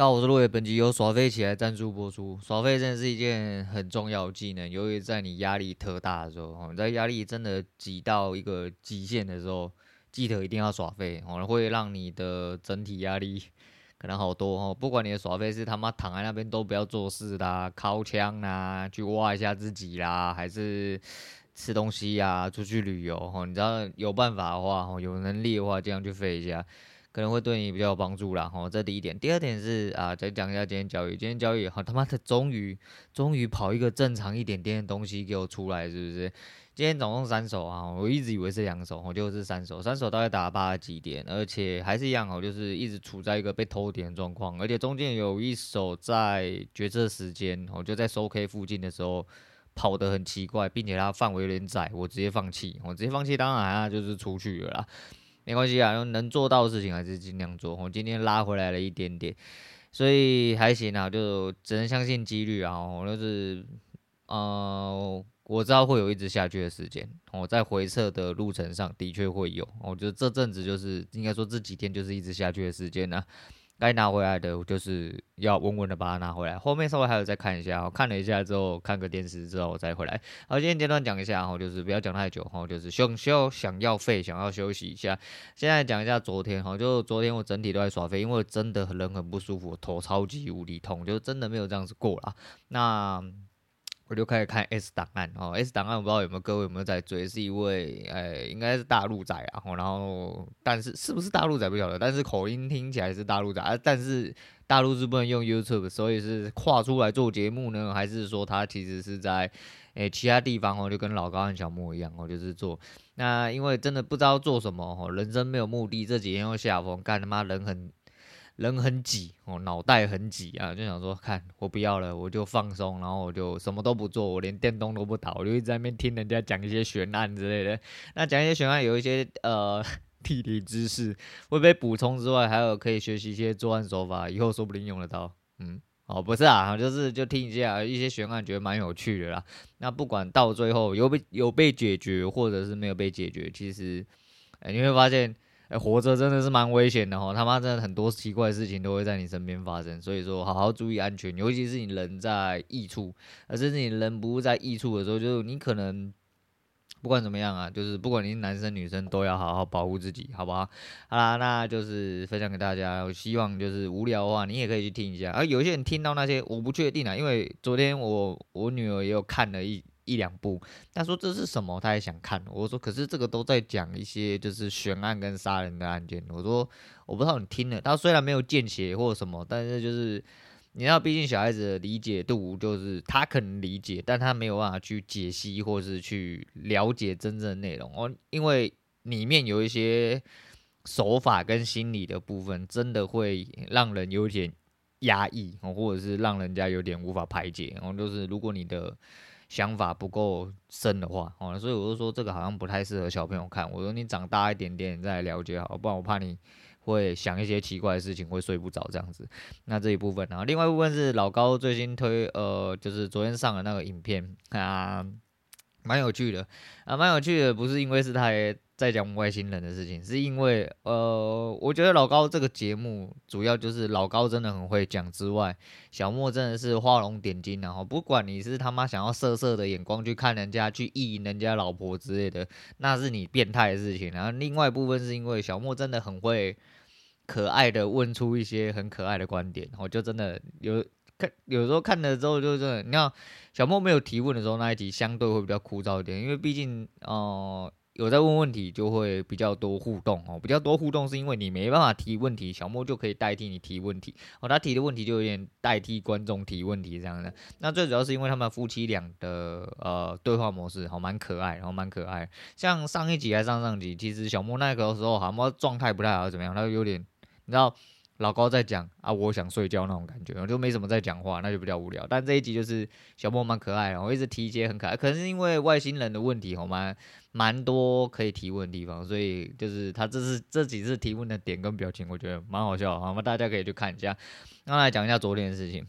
大家好，我是路伟，本集由耍废起来赞助播出。耍废真的是一件很重要的技能，尤其在你压力特大的时候，你在压力真的挤到一个极限的时候，记得一定要耍废，哦，会让你的整体压力 可能好多哦。不管你的耍废是他妈躺在那边都不要做事啦，靠枪啦，去挖一下自己啦，还是吃东西呀，出去旅游哦。你知道有办法的话，哦，有能力的话，这样去废一下。可能会对你比较有帮助啦，吼，这第一点。第二点是啊，再讲一下今天交易。今天交易，好他妈的，终于终于跑一个正常一点点的东西给我出来，是不是？今天总共三手啊，我一直以为是两手，我就是三手，三手大概打了八十几点，而且还是一样哦，就是一直处在一个被偷点的状况，而且中间有一手在决策时间，我就在收 K 附近的时候跑得很奇怪，并且它范围有点窄，我直接放弃，我直接放弃，当然啊就是出去了啦。没关系啊，能做到的事情还是尽量做。我今天拉回来了一点点，所以还行啊，就只能相信几率啊。我就是，呃，我知道会有一直下去的时间。我在回撤的路程上的确会有，我觉得这阵子就是应该说这几天就是一直下去的时间呢。该拿回来的，就是要稳稳的把它拿回来。后面稍微还有再看一下，我看了一下之后，看个电视之后再回来。好，今天简短讲一下，哈，就是不要讲太久，哈，就是想休想要废，想要休息一下。现在讲一下昨天，哈，就昨天我整体都在耍废，因为真的很人很不舒服，头超级无敌痛，就真的没有这样子过啦。那。我就开始看 S 档案哦，S 档案我不知道有没有各位有没有在追，是一位诶、应该是大陆仔啊，然后但是是不是大陆仔不晓得，但是口音听起来是大陆仔啊，但是大陆是不能用 YouTube，所以是跨出来做节目呢，还是说他其实是在诶、其他地方哦，就跟老高和小莫一样哦，就是做那因为真的不知道做什么哦，人生没有目的，这几天又下风，干他妈人很。人很挤哦，脑袋很挤啊，就想说，看我不要了，我就放松，然后我就什么都不做，我连电动都不打，我就一直在那边听人家讲一些悬案之类的。那讲一些悬案，有一些呃 地理知识会被补充之外，还有可以学习一些作案手法，以后说不定用得到。嗯，哦，不是啊，就是就听一下一些悬案，觉得蛮有趣的啦。那不管到最后有被有被解决，或者是没有被解决，其实，你会发现。哎，活着真的是蛮危险的哦，他妈真的很多奇怪的事情都会在你身边发生，所以说好好注意安全，尤其是你人在异处，而甚至你人不在异处的时候，就是你可能不管怎么样啊，就是不管你是男生女生，都要好好保护自己，好不好？好啦，那就是分享给大家，我希望就是无聊的话，你也可以去听一下。而有些人听到那些，我不确定啊，因为昨天我我女儿也有看了一。一两部，他说这是什么？他也想看。我说，可是这个都在讲一些就是悬案跟杀人的案件。我说，我不知道你听了。他虽然没有见血或什么，但是就是你知道，毕竟小孩子的理解度就是他可能理解，但他没有办法去解析或是去了解真正的内容哦，因为里面有一些手法跟心理的部分，真的会让人有点压抑，或者是让人家有点无法排解。然后就是如果你的。想法不够深的话，哦，所以我就说这个好像不太适合小朋友看。我说你长大一点点再来了解好，不然我怕你会想一些奇怪的事情，会睡不着这样子。那这一部分，然后另外一部分是老高最新推，呃，就是昨天上的那个影片啊，蛮有趣的啊，蛮有趣的，不是因为是他。在讲外星人的事情，是因为呃，我觉得老高这个节目主要就是老高真的很会讲之外，小莫真的是画龙点睛，然后不管你是他妈想要色色的眼光去看人家，去意淫人家老婆之类的，那是你变态的事情。然后另外一部分是因为小莫真的很会可爱的问出一些很可爱的观点，我就真的有看，有时候看了之后就真的，你看小莫没有提问的时候那一集相对会比较枯燥一点，因为毕竟哦。呃有在问问题，就会比较多互动哦。比较多互动是因为你没办法提问题，小莫就可以代替你提问题哦。他提的问题就有点代替观众提问题这样的。那最主要是因为他们夫妻俩的呃对话模式好蛮可爱，然后蛮可爱。像上一集还上上集，其实小莫那个时候好像状态不太好，怎么样？他有点你知道。老高在讲啊，我想睡觉那种感觉，我就没什么在讲话，那就比较无聊。但这一集就是小莫蛮可爱的，我一直提一些很可爱，可能是因为外星人的问题，好蛮蛮多可以提问的地方，所以就是他这次这几次提问的点跟表情，我觉得蛮好笑，好吗？大家可以去看一下。那来讲一下昨天的事情，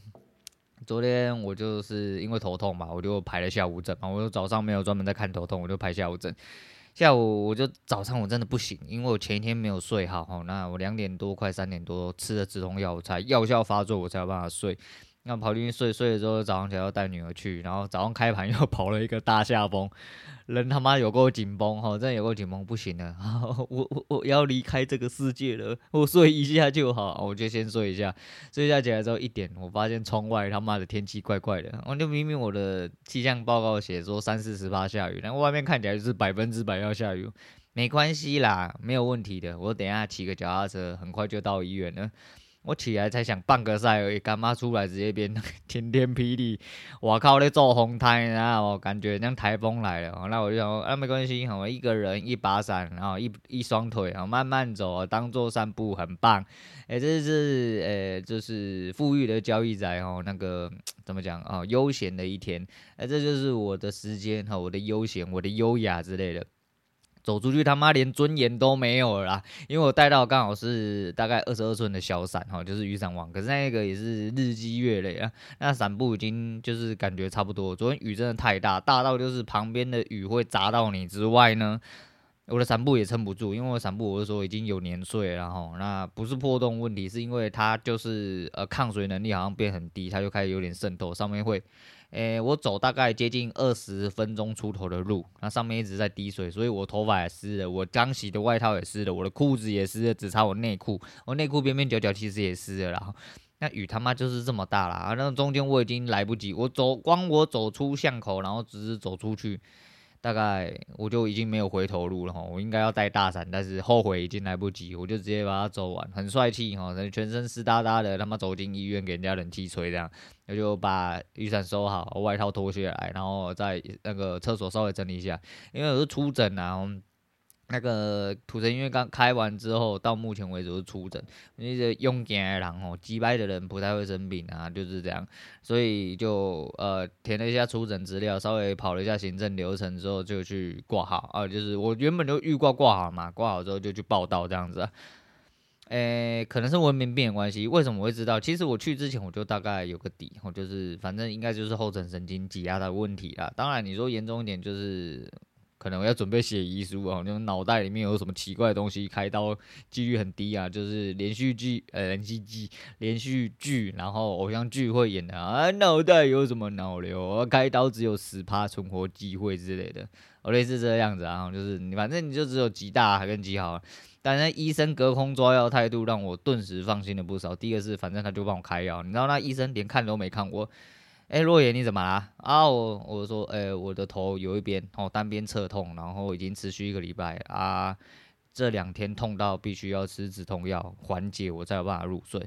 昨天我就是因为头痛嘛，我就排了下午诊嘛，我早上没有专门在看头痛，我就排下午诊。下午我就早上我真的不行，因为我前一天没有睡好哈，那我两点多快三点多吃了止痛药才药效发作，我才有办法睡。那跑进去睡，睡了之后早上起来要带女儿去，然后早上开盘又 跑了一个大下风，人他妈有够紧绷哈，真的有够紧绷，不行了，我我我要离开这个世界了，我睡一下就好，我就先睡一下，睡一下起来之后一点，我发现窗外他妈的天气怪怪的，我就明明我的气象报告写说三四十趴下雨，然后外面看起来就是百分之百要下雨，没关系啦，没有问题的，我等一下骑个脚踏车，很快就到医院了。我起来才想半个赛而已，干妈出来直接变晴 天霹雳？我靠，在做风台，然后我感觉像台风来了。那我就想说，啊，没关系，我一个人一把伞，然后一一双腿，然后慢慢走，当做散步，很棒。哎、欸，这是呃，就是富裕的交易仔哦，那个怎么讲啊？悠闲的一天，哎、欸，这就是我的时间和我的悠闲，我的优雅之类的。走出去他妈连尊严都没有了！因为我带到刚好是大概二十二寸的小伞哈，就是雨伞王，可是那个也是日积月累啊。那伞布已经就是感觉差不多。昨天雨真的太大，大到就是旁边的雨会砸到你之外呢，我的伞布也撑不住，因为我伞布我是说已经有年岁了，然后那不是破洞问题，是因为它就是呃抗水能力好像变很低，它就开始有点渗透，上面会。诶、我走大概接近二十分钟出头的路，那上面一直在滴水，所以我头发也湿了，我刚洗的外套也湿了，我的裤子也湿了，只差我内裤，我内裤边边角角其实也湿了然后。那雨他妈就是这么大啦，啊，那中间我已经来不及，我走光我走出巷口，然后只是走出去。大概我就已经没有回头路了哈，我应该要带大伞，但是后悔已经来不及，我就直接把它走完，很帅气哈，全身湿哒哒的，他妈走进医院给人家冷气吹这样，我就把雨伞收好，外套脱下来，然后在那个厕所稍微整理一下，因为我是出诊啊。那个土城医院刚开完之后，到目前为止是出诊。那些用健的人哦，击败的人不太会生病啊，就是这样。所以就呃填了一下出诊资料，稍微跑了一下行政流程之后，就去挂号啊。就是我原本就预挂挂好嘛，挂好之后就去报到这样子。诶、可能是文明病的关系，为什么我会知道？其实我去之前我就大概有个底，我就是反正应该就是后枕神经挤压的问题啦。当然你说严重一点就是。可能我要准备写遗书啊，就脑袋里面有什么奇怪的东西，开刀几率很低啊。就是连续剧，呃，连续剧，连续剧，然后偶像剧会演的啊，脑袋有什么脑瘤，开刀只有十趴存活机会之类的，我类似这样子啊。就是你反正你就只有极大还跟极好，但是医生隔空抓药态度让我顿时放心了不少。第二个是，反正他就帮我开药，你知道那医生连看都没看过。哎，若言你怎么啦？啊，我我说，哎，我的头有一边哦，单边侧痛，然后已经持续一个礼拜啊，这两天痛到必须要吃止痛药缓解，我才有办法入睡。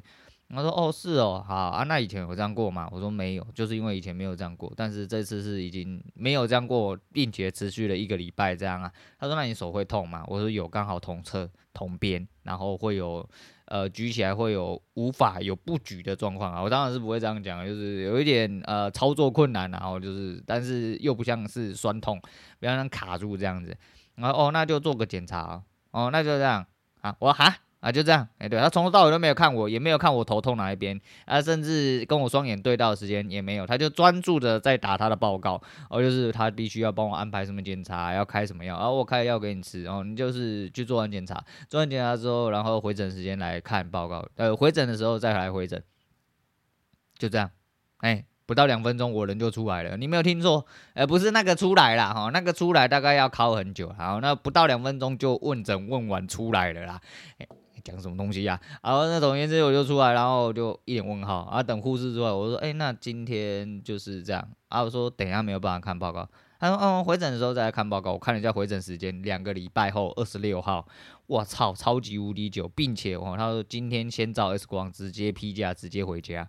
他说，哦，是哦，好啊，那以前有这样过吗？我说没有，就是因为以前没有这样过，但是这次是已经没有这样过，并且持续了一个礼拜这样啊。他说，那你手会痛吗？我说有，刚好同侧同边，然后会有。呃，举起来会有无法有不举的状况啊！我当然是不会这样讲，就是有一点呃操作困难，然后就是，但是又不像是酸痛，不要像卡住这样子。然后哦，那就做个检查哦，那就这样啊，我说哈。啊，就这样，哎、对，他从头到尾都没有看我，也没有看我头痛哪一边，啊，甚至跟我双眼对到的时间也没有，他就专注的在打他的报告，哦，就是他必须要帮我安排什么检查，要开什么药，然后我开药给你吃，然后你就是去做完检查，做完检查之后，然后回诊时间来看报告，呃，回诊的时候再来回诊，就这样，哎、不到两分钟我人就出来了，你没有听错，呃，不是那个出来了哈，那个出来大概要考很久，好，那不到两分钟就问诊问完出来了啦，欸讲什么东西呀、然后那总而言之我就出来，然后就一脸问号啊。等护士出来，我说：“哎、那今天就是这样啊。”我说：“等一下没有办法看报告。”他说：“嗯，回诊的时候再来看报告。”我看了一下回诊时间，两个礼拜后，二十六号。我操，超级无敌久，并且哦，他说今天先照 X 光，直接批假，直接回家。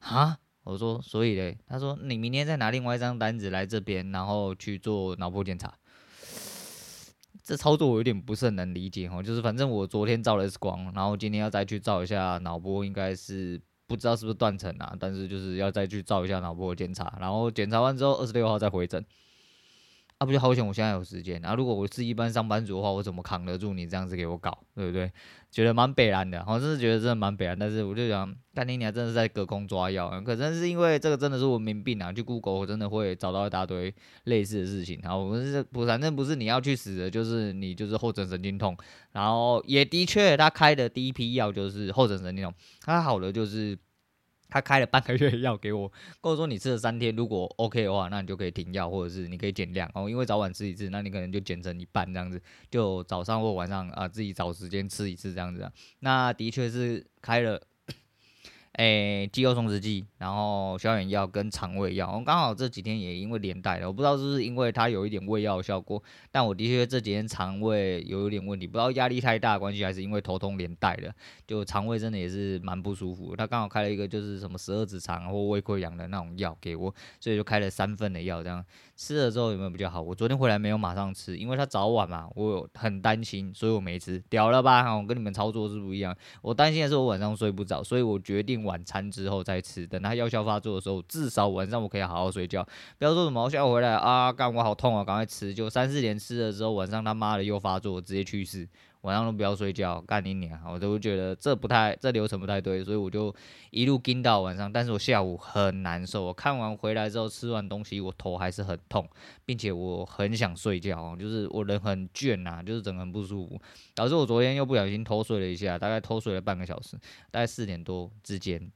啊？我说：“所以嘞？”他说：“你明天再拿另外一张单子来这边，然后去做脑部检查。”这操作我有点不是很能理解哈，就是反正我昨天照了 X 光，然后今天要再去照一下脑波，应该是不知道是不是断层啊，但是就是要再去照一下脑波检查，然后检查完之后二十六号再回诊。啊，不就好险我现在有时间。然后如果我是一般上班族的话，我怎么扛得住你这样子给我搞，对不对？觉得蛮北然的，我真是觉得真的蛮北然。但是我就想，干你娘真的是在隔空抓药，可能是因为这个真的是文明病啊。去 Google 我真的会找到一大堆类似的事情。然后我们是不，反正不是你要去死的，就是你就是后枕神经痛。然后也的确，他开的第一批药就是后枕神经痛，他好的就是。他开了半个月的药给我，或者说你吃了三天，如果 OK 的话，那你就可以停药，或者是你可以减量哦，因为早晚吃一次，那你可能就减成一半这样子，就早上或晚上啊自己找时间吃一次这样子啊。那的确是开了。诶、肌肉松弛剂，然后消炎药跟肠胃药，我刚好这几天也因为连带的，我不知道是不是因为它有一点胃药的效果，但我的确这几天肠胃有一点问题，不知道压力太大关系还是因为头痛连带的，就肠胃真的也是蛮不舒服。他刚好开了一个就是什么十二指肠或胃溃疡的那种药给我，所以就开了三份的药这样。吃了之后有没有比较好？我昨天回来没有马上吃，因为它早晚嘛，我很担心，所以我没吃。屌了吧？我跟你们操作是不一样。我担心的是我晚上睡不着，所以我决定晚餐之后再吃。等它药效发作的时候，至少晚上我可以好好睡觉。不要说什么我下午回来啊，干我好痛啊，赶快吃。就三四点吃了之后，晚上他妈的又发作，直接去世。晚上都不要睡觉，干你娘！我都觉得这不太，这流程不太对，所以我就一路盯到晚上。但是我下午很难受，我看完回来之后吃完东西，我头还是很痛，并且我很想睡觉，就是我人很倦呐，就是整个人不舒服，导致我昨天又不小心偷睡了一下，大概偷睡了半个小时，大概四点多之间。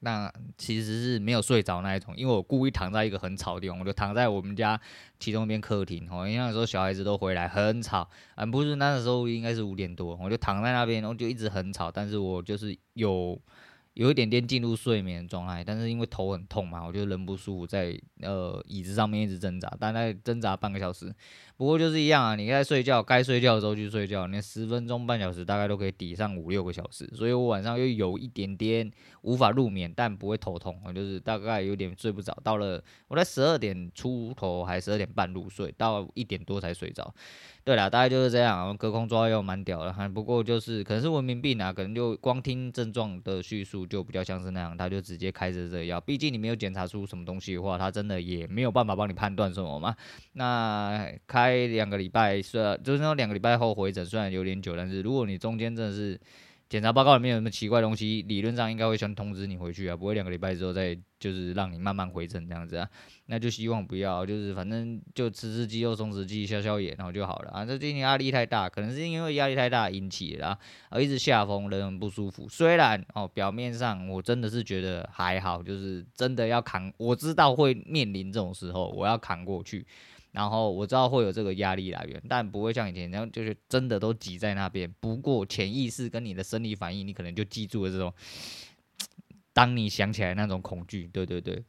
那其实是没有睡着那一种，因为我故意躺在一个很吵的地方，我就躺在我们家其中一边客厅，哦，因为那时候小孩子都回来，很吵，嗯，不是那时候应该是五点多，我就躺在那边，然后就一直很吵，但是我就是有。有一点点进入睡眠状态，但是因为头很痛嘛，我就人不舒服，在呃椅子上面一直挣扎，大概挣扎半个小时。不过就是一样啊，你该睡觉，该睡觉的时候去睡觉，你十分钟半小时大概都可以抵上五六个小时。所以我晚上又有一点点无法入眠，但不会头痛，我就是大概有点睡不着。到了我在十二点出头还十二点半入睡，到一点多才睡着。对啦，大概就是这样，隔空抓药蛮屌的哈。不过就是可能是文明病啊，可能就光听症状的叙述就比较像是那样，他就直接开着这药。毕竟你没有检查出什么东西的话，他真的也没有办法帮你判断什么嘛。那开两个礼拜，虽然就是那两个礼拜后回诊，虽然有点久，但是如果你中间真的是。检查报告里面有什么奇怪东西，理论上应该会先通知你回去啊，不会两个礼拜之后再就是让你慢慢回诊这样子啊。那就希望不要，就是反正就吃吃肌肉松弛剂消消炎，然后就好了啊。这最近压力太大，可能是因为压力太大引起的啊，而一直下风，人很不舒服。虽然哦，表面上我真的是觉得还好，就是真的要扛，我知道会面临这种时候，我要扛过去。然后我知道会有这个压力来源，但不会像以前那样，就是真的都挤在那边。不过潜意识跟你的生理反应，你可能就记住了这种，当你想起来那种恐惧，对对对。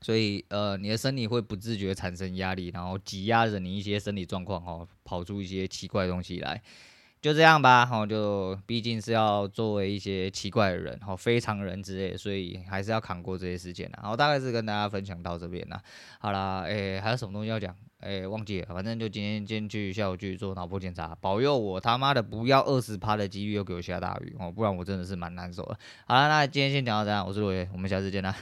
所以呃，你的身体会不自觉产生压力，然后挤压着你一些生理状况哦，跑出一些奇怪的东西来。就这样吧，哈，就毕竟是要作为一些奇怪的人，哈，非常人之类，所以还是要扛过这些事件的。然后大概是跟大家分享到这边了。好啦，诶、还有什么东西要讲？诶、忘记了，反正就今天先去下午去做脑波检查，保佑我他妈的不要二十趴的几率又给我下大雨哦，不然我真的是蛮难受的。好了，那今天先讲到这样，我是罗爷，我们下次见啦。